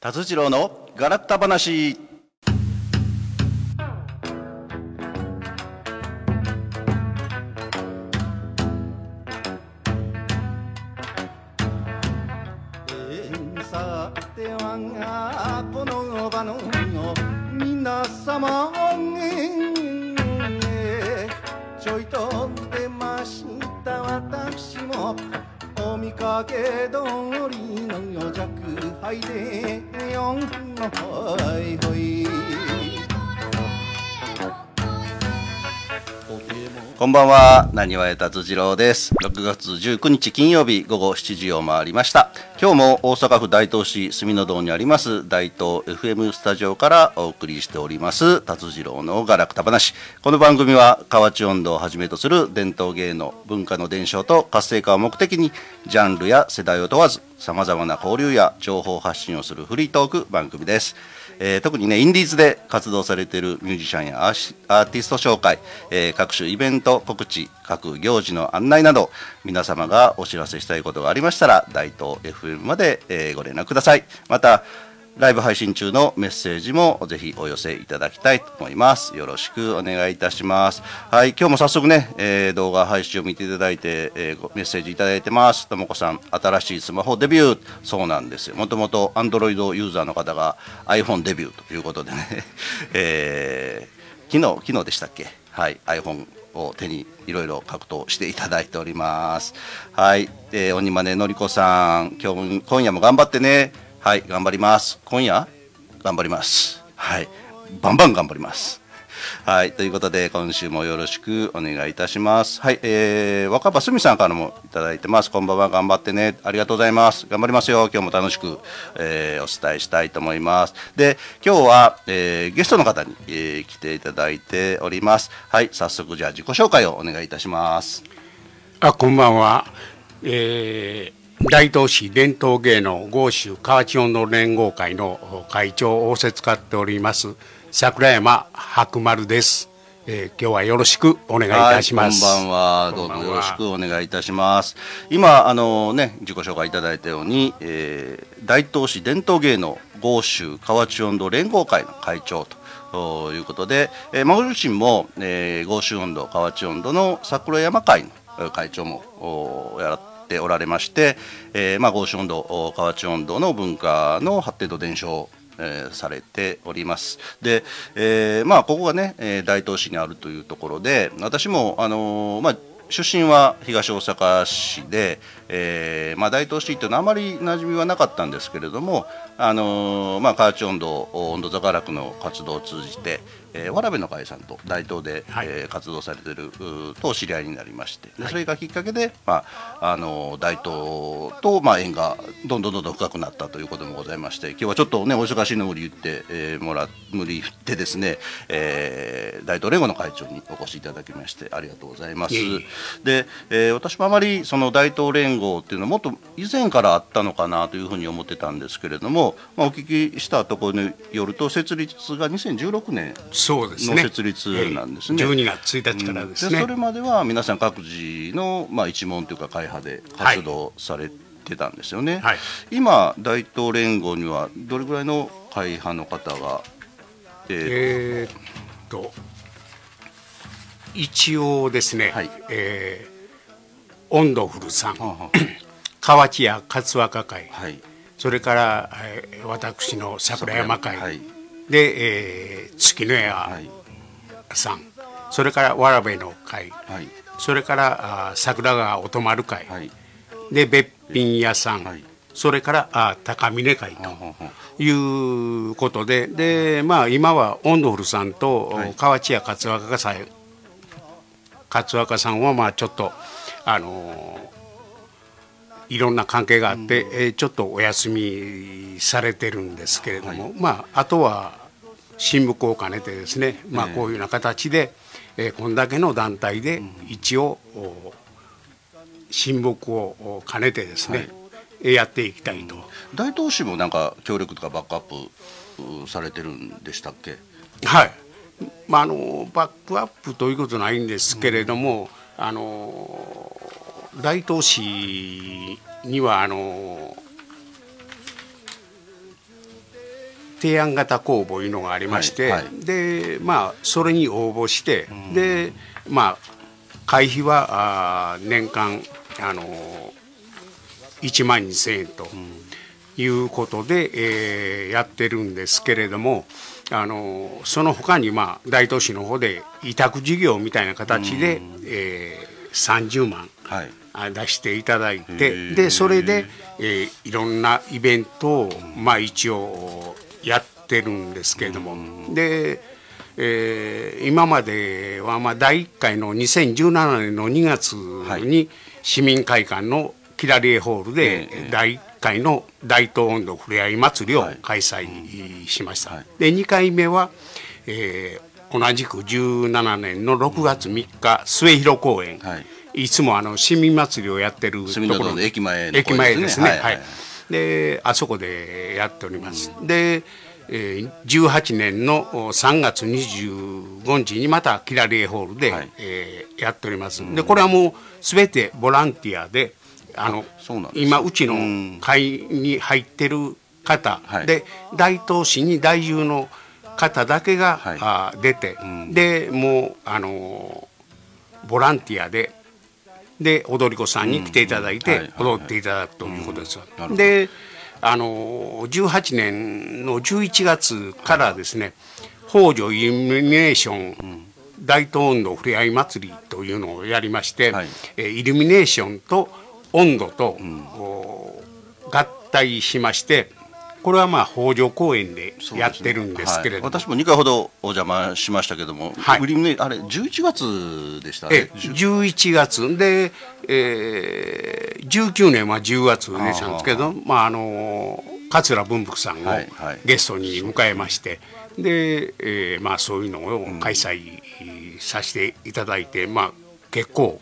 達次郎のガラクタ話。こんばんは、なにわえ達次郎です。6月19日金曜日午後7時を回りました。今日も大阪府大東市住の堂にあります大東 FM スタジオからお送りしております達次郎のガラクタ話。この番組は河内音頭をはじめとする伝統芸能、文化の伝承と活性化を目的にジャンルや世代を問わず様々な交流や情報発信をするフリートーク番組です。えー特にねインディーズで活動されているミュージシャンやアーアーティスト紹介、えー各種イベント告知各行事の案内など皆様がお知らせしたいことがありましたら大東 FM まで、えーご連絡ください。またライブ配信中のメッセージもぜひお寄せいただきたいと思います。よろしくお願いいたします。はい、今日も早速ね、えー動画配信を見ていただいて、えーメッセージいただいてます。ともこさん、新しいスマホデビュー。そうなんですよ。もともと Android ユーザーの方が iPhone デビューということでね、えー昨日、昨日でしたっけ？はい、iPhone を手にいろいろ格闘していただいております。はい、えー、鬼まねのりこさん、今日も今夜も頑張ってね。はい、頑張ります。今夜頑張ります。はい、バンバン頑張ります。はい、ということで今週もよろしくお願いいたします。はい、えー、若葉すみさんからもいただいてます。こんばんは、頑張ってね。ありがとうございます。頑張りますよ。今日も楽しく、えーお伝えしたいと思います。で、今日は、えーゲストの方に、えー来ていただいております。はい、早速じゃあ自己紹介をお願いいたします。あこんばんは、えー大東市伝統芸能豪州河内音頭連合会の会長を仰せつかっております桜山白丸です、えー今日はよろしくお願いいたします、はい、こんばんは。どうぞよろしくお願いいたします。今、あのね、自己紹介いただいたように、えー大東市伝統芸能豪州河内音頭連合会の会長ということで、えー、孫自身も、えー、豪州音頭河内音頭の桜山会の会長もおやっておられまして、えーまあ、豪州音頭お河内音頭の文化の発展と伝承えーされております。で、えーまあここがね、えー大東市にあるというところで、私もあのーまあ出身は東大阪市で、えーまあ、大東市というのはあまり馴染みはなかったんですけれども、あのーまあ、河内音頭温度座楽の活動を通じて、えー、わらべの会さんと大東で、はい。えー活動されているとお知り合いになりましてでそれがきっかけで、まあ、あの大東と、まあ、縁がどんどんどんどん深くなったということもございまして今日はちょっとねお忙しいの無理言って、えーもら無理言ってですね、えー大東連合の会長にお越しいただきましてありがとうございます。で、えー私もあまりその大東連合っていうのはもっと以前からあったのかなというふうに思ってたんですけれども、まあ、お聞きしたところによると設立が2016年そうですね。の設立なんですね。えー12月1日からですね、それまでは皆さん各自の、まあ、一門というか会派で活動されてたんですよね、はい。今大東連合にはどれぐらいの会派の方が、えーえーっと一応ですね、はい。えーオンドフルさんはあは河内 屋勝若会、あはい。それから、えー私の桜山会、はいで、えー月の屋はいさん、それからわらべの会。はい。それからあー桜川お泊まる会、はい。でべっぴん屋さん、はい。それからあー高峰会ということで。で、まあ、今はオンドフルさんと、はい。河内屋勝若さん。勝若さんはまあちょっとあのーいろんな関係があって、えーちょっとお休みされてるんですけれども、まあ、あとは親睦を兼ねてですね、まあ、こういうような形で、えーこんだけの団体で一応、お親睦をお兼ねてですね、えやっていきたいと。大東市もなんか協力とかバックアップうされてるんでしたっけ？はい、まあ、あのバックアップということはないんですけれども、あの大東市にはあの提案型公募いうのがありまして、はいはい。でまあそれに応募して、でまあ会費はあー年間あの1万2000円ということで、えーやってるんですけれどもあのその他にまあ大東市の方で委託事業みたいな形で、えー30万はい。あ出していただいへてー。でそれで、えーいろんなイベントを、まあ、一応やってるんですけれども、で、えー今までは、まあ、第1回の2017年の2月はい。に市民会館のキラリエホールで、ええ第1回の大東温度ふれあい祭りをはい。開催しました、はい。で2回目は、えー同じく17年の6月3日末広公園、はい。いつもあの市民祭りをやってるところ。駅前ですね。はい。はい、であそこでやっております、で、えー18年のお3月25日にまたキラリエホールで、はい。えーやっております。でこれはもう全てボランティアであの今うちのうん。会に入ってる方、はい。で大東市に在住の方だけが、はい。あ出て、ん。でもうあのボランティアでで踊り子さんに来ていただいて踊っていただくということですよ。であの18年の11月からですね北条イルミネーション、大東温度ふれあい祭りというのをやりまして、はい。えーイルミネーションと温度と、お合体しましてこれはまあ北条公園でやってるんですけれども、はい。私も2回ほどお邪魔しましたけども、はい。売りねあれ11月でした？ねえ11月。で、えー、19年は10月でしたんですけどまああの桂文福さんをはいはい。ゲストに迎えまして、で、えーまあ、そういうのを開催させていただいて、まあ結構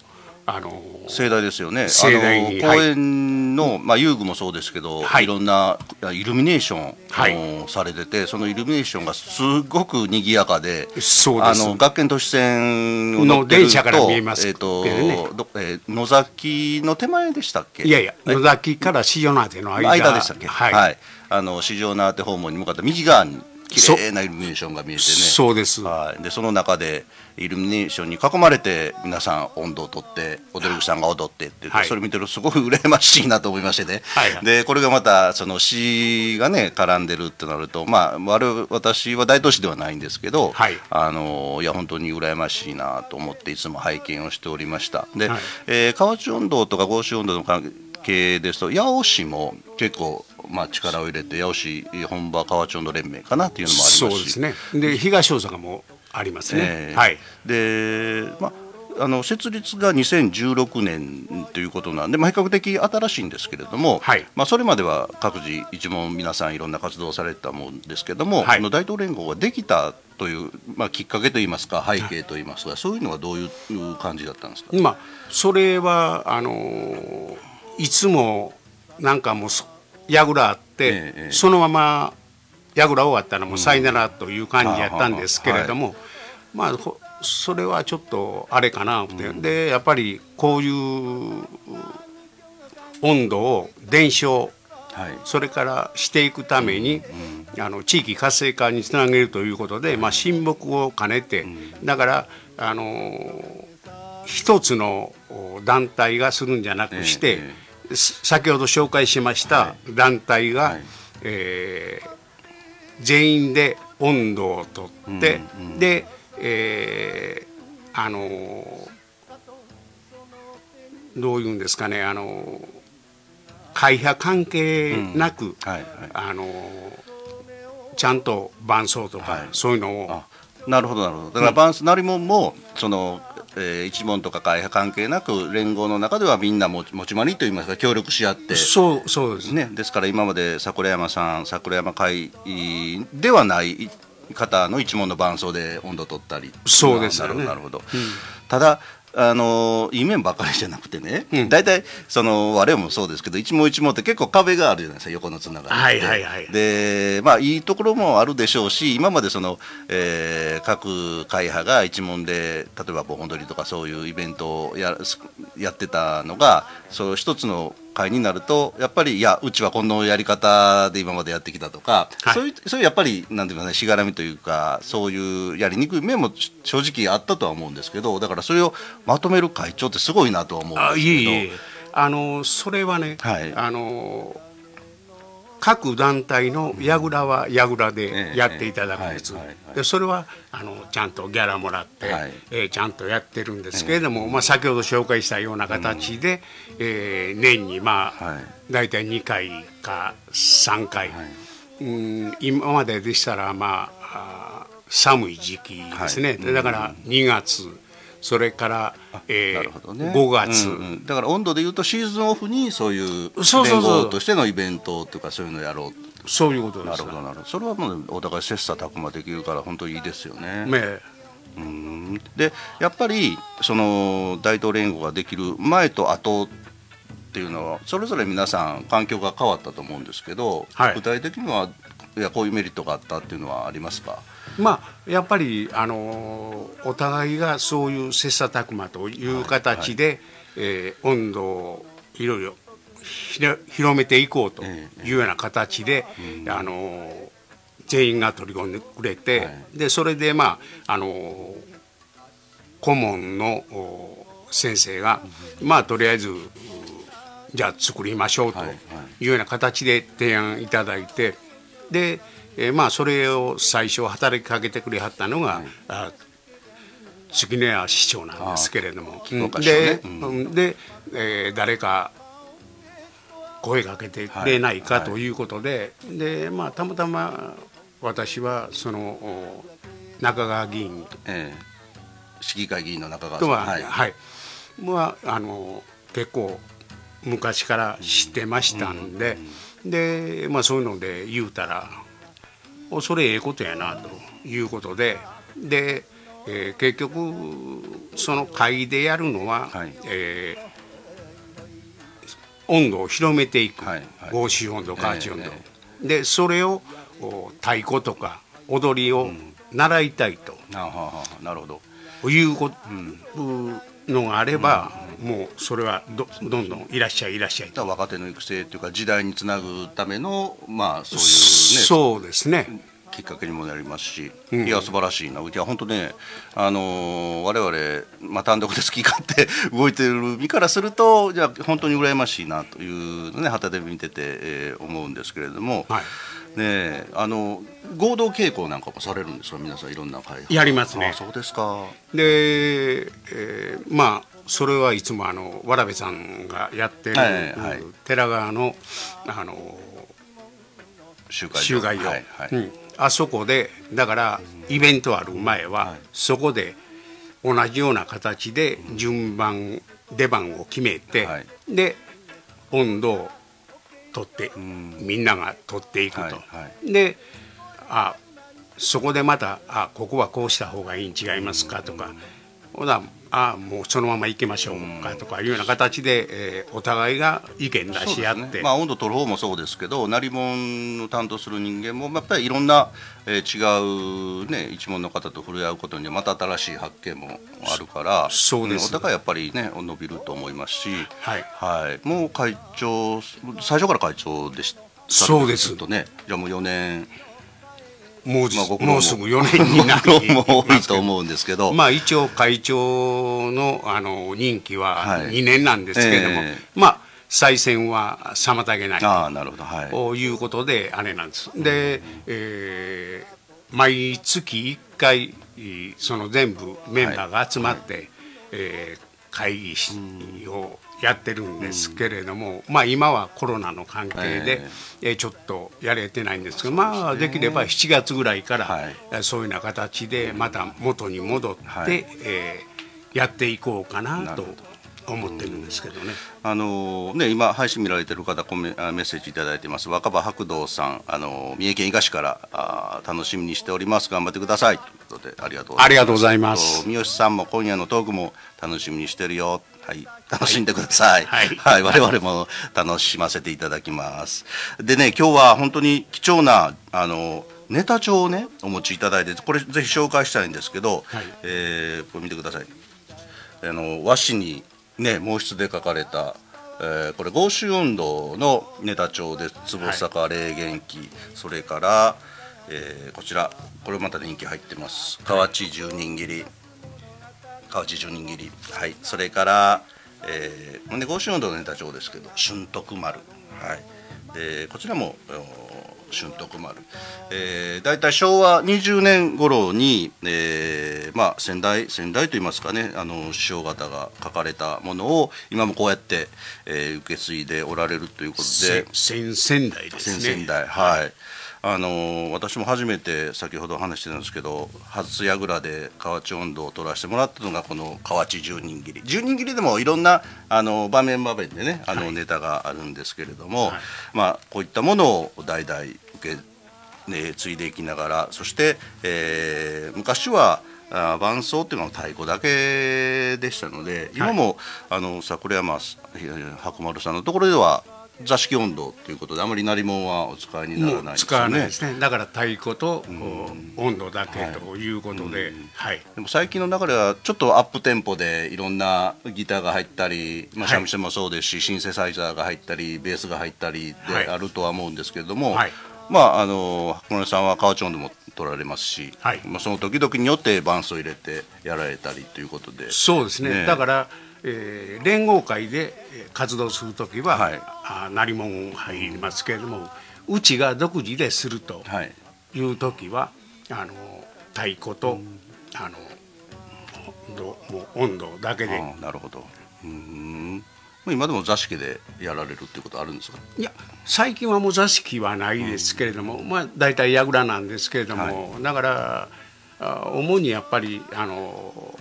あの盛大ですよね。盛大にあの公園の、まあ、遊具もそうですけど、はい。い、ろんなイルミネーション、はい。あのされててそのイルミネーションがすごく賑やかでそうあの学研都市線を乗ってるとの電車から見えます。えーとけどね。どえー野崎の手前でしたっけ？いやいや野崎から四条縄手の間。間でしたっけ？はい、あの四条縄手方門に向かった右側に綺麗なイルミネーションが見えてね。そうです。はい、でその中でイルミネーションに囲まれて皆さん温度をとって踊り子さんが踊ってってはい。それ見てるとすごく羨ましいなと思いましてね、はい。はいでこれがまたその詩がね絡んでるってなるとまあ我々私は大都市ではないんですけど、はい。あのいや本当に羨ましいなと思っていつも拝見をしておりました。で、はい。えー河内温度とか合州温度の関係ですと八尾市も結構まあ力を入れて八尾市本場河内温度連盟かなっていうのもありますし。そうですね。で東大阪もありますね、えーはい。で、まあ、あの設立が2016年ということなんで、まあ、比較的新しいんですけれども、はい。まあ、それまでは各自一問皆さんいろんな活動をされてたもんですけども、はい。あの大東連合ができたという、まあ、きっかけといいますか背景といいますか、そういうのはどういう感じだったんですか、まあそれはあのーいつもなんかもうそ櫓あって、そのまま櫓終わったらもうさよならという感じやったんですけれども、まあほそれはちょっとあれかなって、でやっぱりこういう温度を伝承はい。それからしていくために、あの地域活性化につなげるということで、まあ、親睦を兼ねて、だからあのー一つのお団体がするんじゃなくして、えす先ほど紹介しました団体が、はい。えー全員で温度をとって、で、えーあのーどういうんですかねあのー会派関係なく、はいはい。あのちゃんと伴奏とか、はい。そういうのをあなるほどなるほど。だからバンスなりもんもその、えー一門とか会派関係なく連合の中ではみんな持ち持ち回りといいますか協力し合って。そうそうです。ねね、ですから今まで桜山さん桜山会ではない方の一門の伴奏で温度を取ったり。そうですよね。なるほどなるほど、ただあのいい面ばかりじゃなくてね、大体その我々もそうですけど一問一問って結構壁があるじゃないですか横のつながりはいはいはいでまあいいところもあるでしょうし今までその、えー各会派が一問で例えば盆踊りとかそういうイベントをややってたのがその一つの会になるとやっぱりいやうちはこのやり方で今までやってきたとか、はい、そういうそういうやっぱりなんていうかねしがらみというかそういうやりにくい面も正直あったとは思うんですけどだからそれをまとめる会長ってすごいなとは思うんですけど。いえいえ。あのそれはね、はい、あの各団体の櫓は櫓でやっていただくんです、でそれはあのちゃんとギャラもらって、はい、えー、ちゃんとやってるんですけれども、まあ、先ほど紹介したような形で、うん、えー、年にまあ、はい、大体2回か3回、はい、うん今まででしたらまあ寒い時期ですね、はい、だから2月、それから、えーね、5月、うんうん、だから温度でいうとシーズンオフにそういう連合としてのイベントとかそういうのやろう。そういうことです。なるほどなるほど。それはもうお互い切磋琢磨できるから本当にいいですよね。ねうん。でやっぱりその大統領連合ができる前と後っていうのはそれぞれ皆さん環境が変わったと思うんですけど、はい、具体的にはいやこういうメリットがあったっていうのはありますか？まあ、やっぱりあのお互いがそういう切磋琢磨という形で、はいはい、えー、温度をいろいろ広めていこうというような形で、えー、あの全員が取り込んでくれて、はい、でそれでまああの顧問の先生が、まあとりあえずじゃあ作りましょうというような形で提案いただいてでえー、まあそれを最初働きかけてくれはったのが、はい、月根屋市長なんですけれども、うん、で,、うん、で、えー、誰か声かけてくれないかということで、はい、でまあたまたま私はその中川議員、えー、市議会議員の中川さん。は、はい、はい、まああの結構昔から知ってましたんで、うん、でまあそういうので言うたらそれええことやなということでで、えー、結局その会でやるのは、はい、えー、温度を広めていく、はいはい、防止温度感知温度、えー、でそれを太鼓とか踊りを習いたいと、うん、なるほど。いうこと、うん。のがあれば、うん、もうそれはどどんどんいらっしゃいいらっしゃいと。若手の育成というか時代につなぐためのまあそういうねそうですね。きっかけにもなりますし、うん、いや素晴らしいな、いや本当ね、あのー、我々、まあ、単独で好き勝手 動いてる身からすると、じゃあ本当に羨ましいなというね、旗で見てて、えー、思うんですけれども。はい。ねあの合同稽古なんかもされるんですか？皆さんいろんな会やりますね。そうですか。で、えー、まあそれはいつもあのわらべさんがやってる、はいはい、寺川のあの集会集会所、はいはい、うん、あそこでだからイベントある前は、そこで同じような形で順番出番を決めて、はい、で温度を取って、みんなが取っていくと、はいはい、であそこでまたあここはこうした方がいいに違いますかとか、ほなあもうそのまま行きましょうかとかいうような形で、えー、お互いが意見出し合って、ね、まあ、温度取る方もそうですけど鳴り物の担当する人間もやっぱりいろんな、えー、違う、ね、一門の方と触れ合うことにまた新しい発見もあるからそうです、ね、お互いやっぱりね伸びると思いますし、はい。はい、もう会長最初から会長でしたそうです。とね。じゃあもう4年もう,、まあ、もうすぐ4年になる も多いと思うんですけど、まあ、一応会長のあの任期は2年なんですけれども、はいえ。ー、まあ再選は妨げないあなるほど、はい、ということであれなんです。で、えー、毎月1回その全部メンバーが集まって、はい、えー、会議をやってるんですけれども、まあ、今はコロナの関係で、えー、ちょっとやれてないんですけど、まあ、できれば7月ぐらいから、はい、そういうような形でまた元に戻って、はい、えー、やっていこうかなと思ってるんですけどね。あのね今配信見られてる方コメメッセージ頂いてます。若葉白道さんあの三重県伊賀市からあ楽しみにしております。頑張ってください。ということでありがとうありがとうございます。三好さんも今夜のトークも楽しみにしてるよはい。楽しんでください。はい、はい、我々も楽しませていただきます。でね今日は本当に貴重なあのネタ帳をねお持ちいただいてこれぜひ紹介したいんですけど、はい、えー、これ見てください。あの和紙にね毛筆で書かれたえーこれ豪州運動のネタ帳です坪坂霊元記、それから、えーこちらこれまた人気入ってます。河内十人切り河内十人切り。はい。それから、えー、ね豪州運動のネタ帳ですけど春徳丸。はい。でこちらもお春徳丸、えー、大体昭和20年頃に、えーまあ、先代先代といいますかねあの師匠方が書かれたものを今もこうやって、えー受け継いでおられるということで。先先々代ですね。先々代。はい、あのー私も初めて先ほど話してたんですけど初櫓で河内温度を取らせてもらったのがこの河内十人切り。十人切りでもいろんなあの場面場面でねあの、はいネタがあるんですけれども、はい。まあこういったものを代々受け、ね、継いでいきながらそして、えー昔はあー伴奏っていうのは太鼓だけでしたので今も、あの桜山えー白丸さんのところでは座敷温度ということであまり鳴り物はお使いになもらないですう使わないですね。だから太鼓とこう温度だけということで、はい。でも最近の中ではちょっとアップテンポでいろんなギターが入ったり、まあ、はい。三味線もそうですし、シンセサイザーが入ったりベースが入ったりはい。であるとは思うんですけれども、はい。まああの白村さんは河内音でも取られますし、はい。まあ、その時々によって伴奏入れてやられたりということで。そうですね。ねだから、えー連合会でえー活動する時は、はい。あ鳴り物入りますけれどもうちが独自でするとはい。いう時はあの太鼓と、あの温度もう温度だけで、ああなるほど。うーん。まあ今でも座敷でやられるっていうことあるんですか？いや最近はもう座敷はないですけれども、まあ大体櫓なんですけれども、だからあ主にやっぱりあの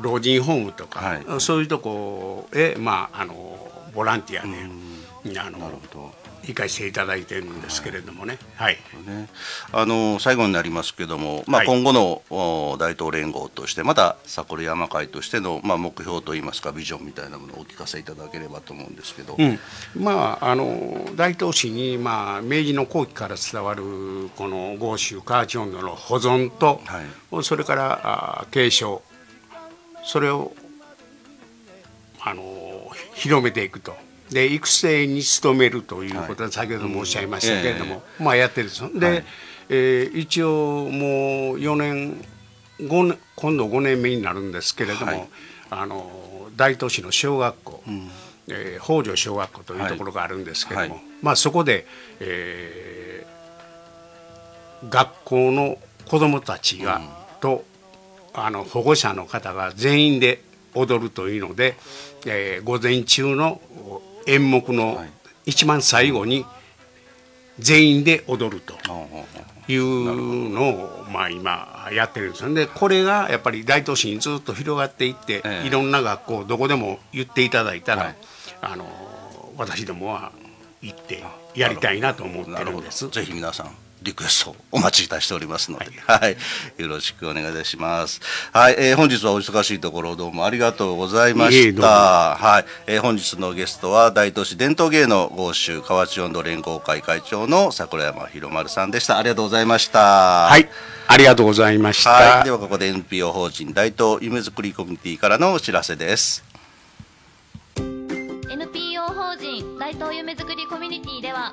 老人ホームとか、はい。そういうとこへまああのボランティアで、あのなるほど。行かせていただいてるんですけれどもね。はい、ね、あの最後になりますけども、まあ、はい。今後の、お大東連合としてまた桜山会としての、まあ、目標といいますかビジョンみたいなものをお聞かせいただければと思うんですけど、うん、まああの大東市に、まあ、明治の後期から伝わるこの豪州河内温度の保存と、はそれからあ継承それをあの広めていくと。で育成に努めるということは先ほどもおっしゃいましたけれども、まあやってるんですよ。で、はい。えー一応もう4年5年今度5年目になるんですけれども、はい。あの大東市の小学校、えー北条小学校というところがあるんですけれども、はい。まあそこで、えー学校の子どもたちが、とあの保護者の方が全員で踊るというので、えー午前中の演目のはい。一番最後に全員で踊ると。い。うのを、まあ、今やってるんですよでこれがやっぱり大都市にずっと広がっていって、ええ。いろんな学校どこでも言っていただいたら、はい。あの私どもは行ってやりたいなと思ってるんです。ぜひ皆さんリクエストをお待ちいたしておりますので、はい、よろしくお願いいたします。はい、えー本日はお忙しいところどうもありがとうございました。はい、えー本日のゲストは大都市伝統芸能豪州河内温度連合会会長の桜山博丸さんでした。ありがとうございました。ははい、ありがとうございました。はい、ではここで NPO 法人大東夢づくりコミュニティからのお知らせです。NPO 法人大東夢づくりコミュニティでは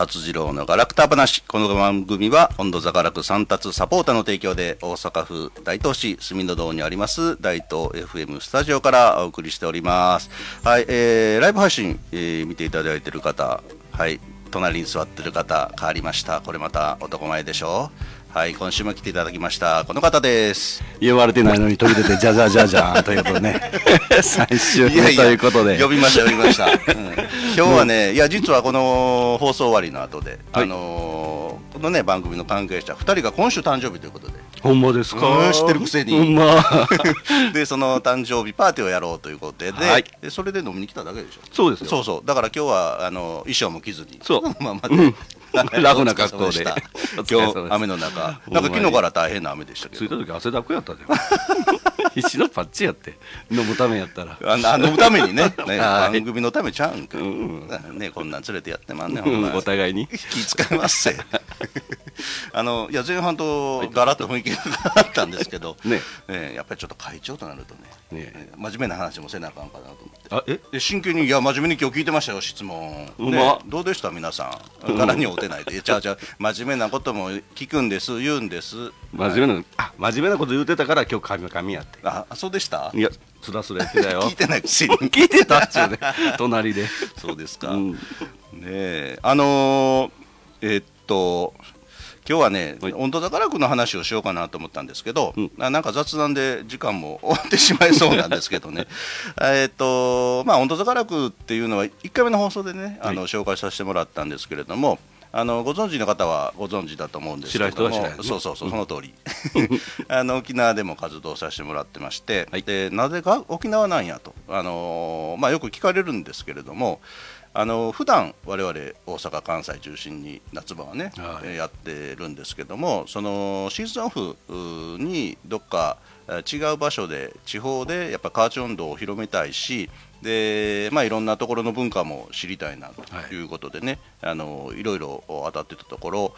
厚次郎のガラクタ話。この番組は温度座ガラク三達サポーターの提供で大阪府大東市住の堂にあります大東 FM スタジオからお送りしております。はい、えーライブ配信、えー見ていただいている方はい隣に座ってる方変わりました。これまた男前でしょう。はい今週も来ていただきました。この方です。言われてないのに飛び出てじゃじゃじゃじゃんということでね。最終目ということで。呼びました呼びました、うん。今日はねいや実はこの放送終わりの後で、はい。あのーこのね番組の関係者2人が今週誕生日ということで。ほんまですか？うん知ってるくせに。ほんま。でその誕生日パーティーをやろうということで,、はい。でそれで飲みに来ただけでしょ？そうですよ。そうそう。だから今日はあの衣装も着ずに。そう。まあまで、楽な格好で。今日雨の中。なんか昨日から大変な雨でしたけ着いどた時汗だくやったで 必死のパッチやって。飲むためやったら。ああ飲むためにね。ねはい。番組のためちゃうんか、ねこんなん連れてやってまんねんお互いに。気使いますせ。あのいや前半とガラッと雰囲気があったんですけど、ね。えやっぱりちょっと会長となるとね真面目な話もせなあかんかなと思って。あえで真剣に、いや、真面目に今日聞いてましたよ、質問。うまねどうでした、皆さん。柄に会うてないで、ちゃうちゃう、真面目なことも聞くんです、言うんです。真面目なあ真面目なこと言うてたから今日神々やって。あ、そうでした？いやスラスラやってたよ。聞いてないくせに。聞いてたっちゅうね。隣で。そうですか。うん。ねえ、あのーえっと。今日はね、はい。温度宝区の話をしようかなと思ったんですけど、うん。あなんか雑談で時間も終わってしまいそうなんですけどね、えっとまあ、温度宝区っていうのは、1回目の放送でね、あの紹介させてもらったんですけれども、あのご存知の方はご存知だと思うんですけれども、ね。そうそうそう、その通り。あの沖縄でも活動させてもらってまして、はい。でなぜか沖縄なんやと、あのまあ、よく聞かれるんですけれども、あの普段我々大阪、関西中心に夏場はね、はい。えーやってるんですけども、そのシーズンオフにどっかえー違う場所で、地方でやっぱカーチ音頭を広めたいし、でまあ、いろんなところの文化も知りたいなということでね、い、あのいろいろ当たってたところ、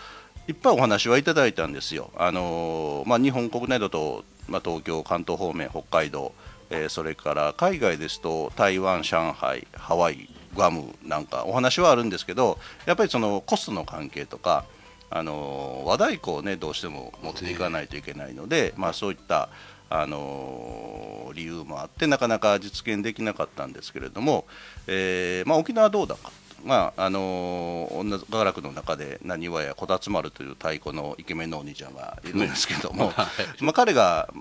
いっぱいお話はいただいたんですよ。あのまあ、日本国内だと、まあ、東京、関東方面、北海道、えーそれから海外ですと台湾、上海、ハワイ、グアムなんかお話はあるんですけどやっぱりそのコストの関係とか、あの和太鼓をねどうしても持っていかないといけないので、まあ、そういった、あの理由もあってなかなか実現できなかったんですけれども、えーまあ、沖縄はどうだか。まああの女雅楽の中でなにわやこたつ丸という太鼓のイケメンのお兄ちゃんがいるんですけども、まあ、彼が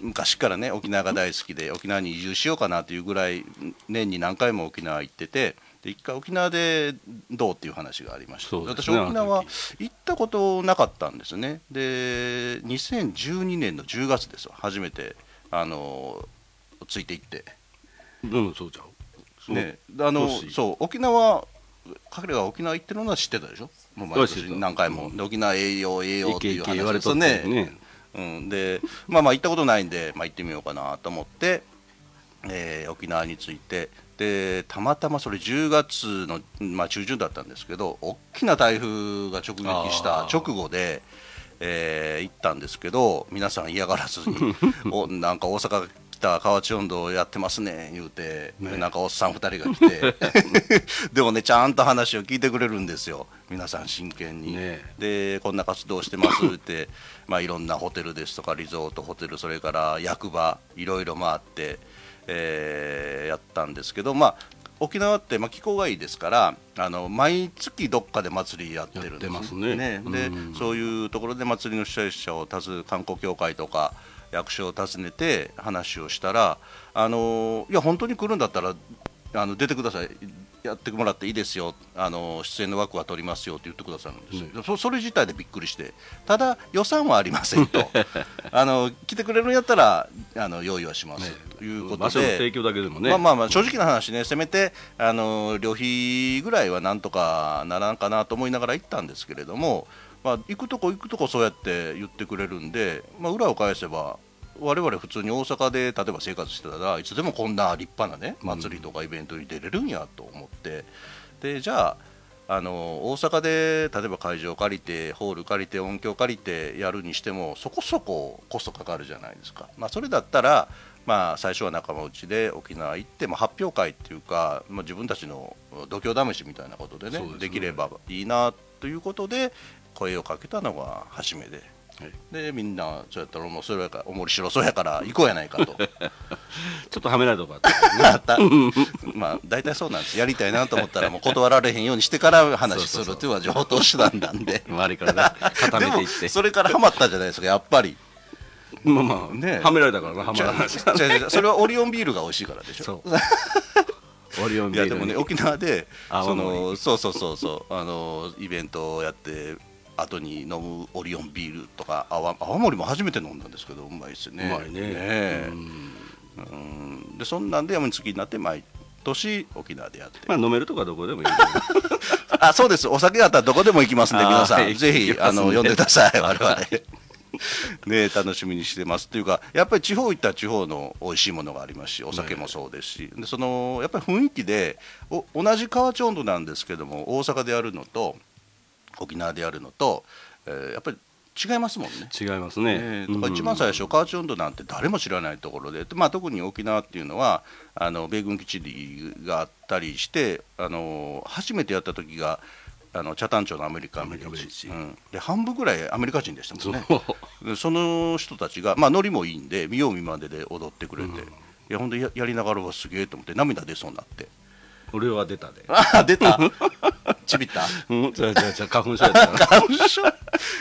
昔からね沖縄が大好きで沖縄に移住しようかなというぐらい年に何回も沖縄行っててで一回沖縄でどうっていう話がありまして、ね。沖縄行ったことなかったんですね。で2012年の10月ですわ。初めてあのついて行って。うんそうちゃう。ね、あのそう沖縄彼が沖縄行ってるのは知ってたでしょ？もう毎年何回も、で沖縄栄養栄養っていう話。イケイケ言われとでね。ね。うん、でまあまあ行ったことないんで、まあ、行ってみようかなと思って、えー沖縄に着いてでたまたまそれ10月の、まあ、中旬だったんですけど大きな台風が直撃した直後で、えー行ったんですけど皆さん嫌がらずに おなんか大阪来た河内音頭やってますね言うて、でなんかおっさん2人が来て でもねちゃんと話を聞いてくれるんですよ皆さん真剣に。ね。でこんな活動してますって、まあ、いろんなホテルですとかリゾートホテルそれから役場いろいろ回って、えーやったんですけど、まあ、沖縄って、まあ、気候がいいですからあの毎月どっかで祭りやってるんですやってますね。でうん。そういうところで祭りの主催者を訪ね観光協会とか役所を訪ねて話をしたらあのいや本当に来るんだったらあの出てくださいやってもらっていいですよ。あの出演の枠は取りますよって言ってくださるんですよ、そそれ自体でびっくりしてただ予算はありませんと。あの来てくれるんやったらあの用意はします、ということ場所ので提供だけでもね。まあまあまあ正直な話ね、せめてあの旅費ぐらいはなんとかならんかなと思いながら行ったんですけれども、まあ、行くとこ行くとこそうやって言ってくれるんで、まあ、裏を返せば、我々普通に大阪で例えば生活してたらいつでもこんな立派なね祭りとかイベントに出れるんやと思って、でじゃああの大阪で例えば会場借りてホール借りて音響借りてやるにしてもそこそこコストかかるじゃないですか、まあ、それだったら、まあ、最初は仲間内で沖縄行って、まあ、発表会っていうか、まあ、自分たちの度胸試しみたいなことでねね。できればいいなということで声をかけたのが初めで。はい。でみんなそうやったらもうそれやからおもりしろそうやから行こうやないかと。ちょっとはめられたとこあった まあ大体そうなんです。やりたいなと思ったらもう断られへんようにしてから話するっていうのは上等手段なんで。周りからね固めていって。でもそれからハマったじゃないですかやっぱり。まあまあねはめられたからなはまらないそれはオリオンビールが美味しいからでしょ。そう。オリオンいビールにやでもね沖縄でそのそうそうそうそうあのイベントをやって後に飲むオリオンビールとか泡泡盛も初めて飲んだんですけどうまいですよね。うまいね。え。うん。でそんなんで山に好きになって毎年沖縄でやって、まあ飲めるとかどこでもいい。あそうです。お酒あったらどこでも行きますんで 皆さん、はいぜひ行きますんであの呼んでください 我々。ね楽しみにしてます。っていうかやっぱり地方行ったら地方の美味しいものがありますしお酒もそうですし、でそのやっぱり雰囲気でお同じ河内温度なんですけども大阪でやるのと沖縄でやるのと、えーやっぱり違いますもんね。違いますね、えーだから一番最初、河内温度なんて誰も知らないところで、まあ、特に沖縄っていうのはあの米軍基地があったりしてあの初めてやった時があの北谷町のアメリカンビレッジアメリカンビレッジうん、で半分ぐらいアメリカ人でしたもんね。その人たちが、まあ、ノリもいいんで見よう見まねで踊ってくれて、いやほんでややりながらはすげえと思って涙出そうになって俺は出たで。あ出た。ちびった。うんじゃあじゃあじゃあ花粉症やった。な 花粉症？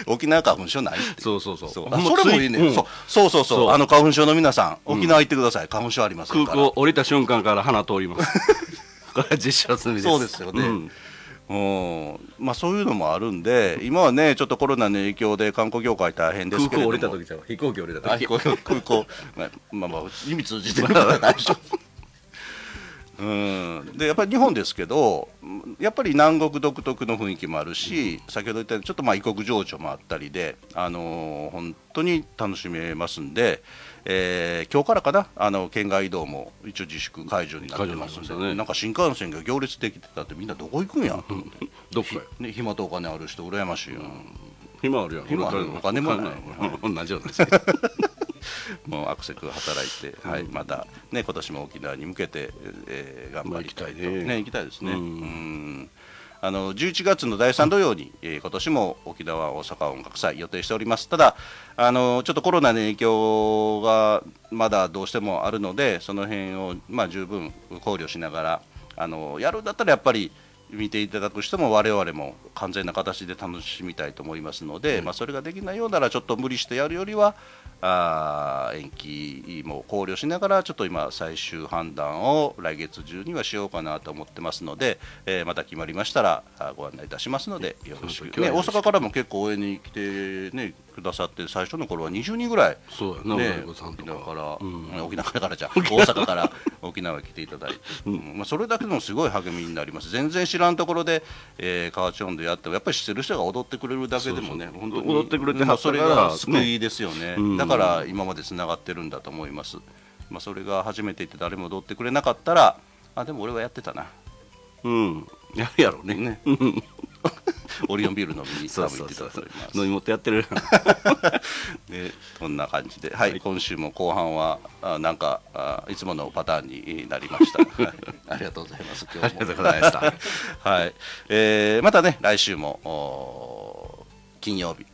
沖縄花粉症ないって。そうそうそう。そう。それもいいね、うそう。そうそうそう。あの花粉症の皆さん沖縄行ってください、花粉症あります。から空港降りた瞬間から鼻通ります。これは実証済みです。そうですよね。ん。うん。まあ、そういうのもあるんで今はねちょっとコロナの影響で観光業界大変です空港けれども。降りた時ちゃう飛行機降りた時。あ飛行空港。まあまあまあ意味通じてるから大丈夫うん。でやっぱり日本ですけどやっぱり南国独特の雰囲気もあるし、先ほど言ったようにちょっとまあ異国情緒もあったりで、あのー本当に楽しめますんで、えー今日からかなあの県外移動も一応自粛解除になってますんでね。なんか新幹線が行列できてたってみんなどこ行くんやと思って、どっかよね、暇とお金ある人羨ましいよ、暇あるやん。暇ある。お金もない。う ん同じようなです もうアクセク働いて、はい、またね今年も沖縄に向けて、えー頑張りたいと、ね。行きたいですね。うん。うん。あの11月の第3土曜に、えー今年も沖縄大阪音楽祭予定しております。ただあのちょっとコロナの影響がまだどうしてもあるのでその辺を、まあ、十分考慮しながらあのやるんだったらやっぱり見ていただく人も我々も完全な形で楽しみたいと思いますので、まあ、それができないようならちょっと無理してやるよりはあー延期も考慮しながらちょっと今最終判断を来月中にはしようかなと思ってますので、えーまた決まりましたらあご案内いたしますのでよろしく、ね、大阪からも結構応援に来て、ね、くださって最初の頃は20人ぐらい。そうやなね沖縄かから、うん。沖縄からじゃん大阪から沖縄へ来ていただいて、うん。まあ、それだけでもすごい励みになります。全然知らんところで、えー、河内音頭やってもやっぱり知ってる人が踊ってくれるだけでもね本当に踊ってくれてはったまあそれが救いですよね、うん。だから今までつながってるんだと思います、まあ、それが初めて行って誰も踊ってくれなかったらあでも俺はやってたな。うん。やるやろうね。ね。オリオンビール飲みに行ってたと思います。飲み物やってる。でこんな感じで、はい今週も後半はあなんかあいつものパターンになりました、はい。ありがとうございます。今日もありがとうございました。はい。えーまたね来週もおー金曜日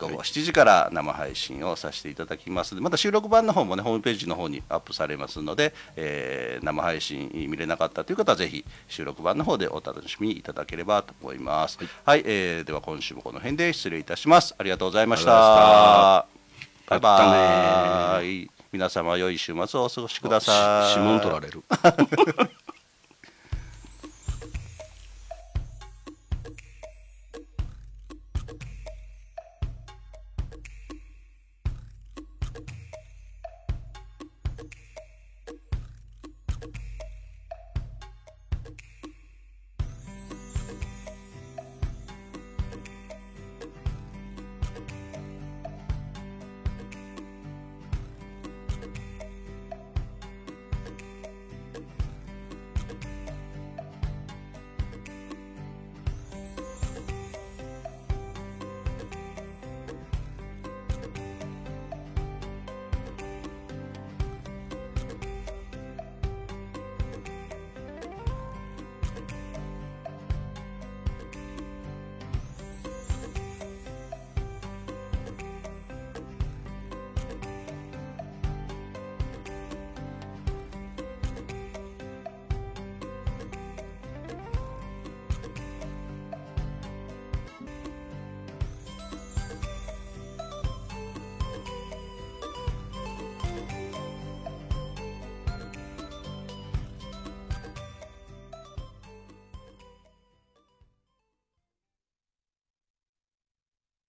午後7時から生配信をさせていただきます。また収録版の方もねホームページの方にアップされますので、えー生配信見れなかったという方はぜひ収録版の方でお楽しみいただければと思います。はい、えーでは今週もこの辺で失礼いたします。ありがとうございました。あバイバイ。皆様良い週末をお過ごしください。指紋取られる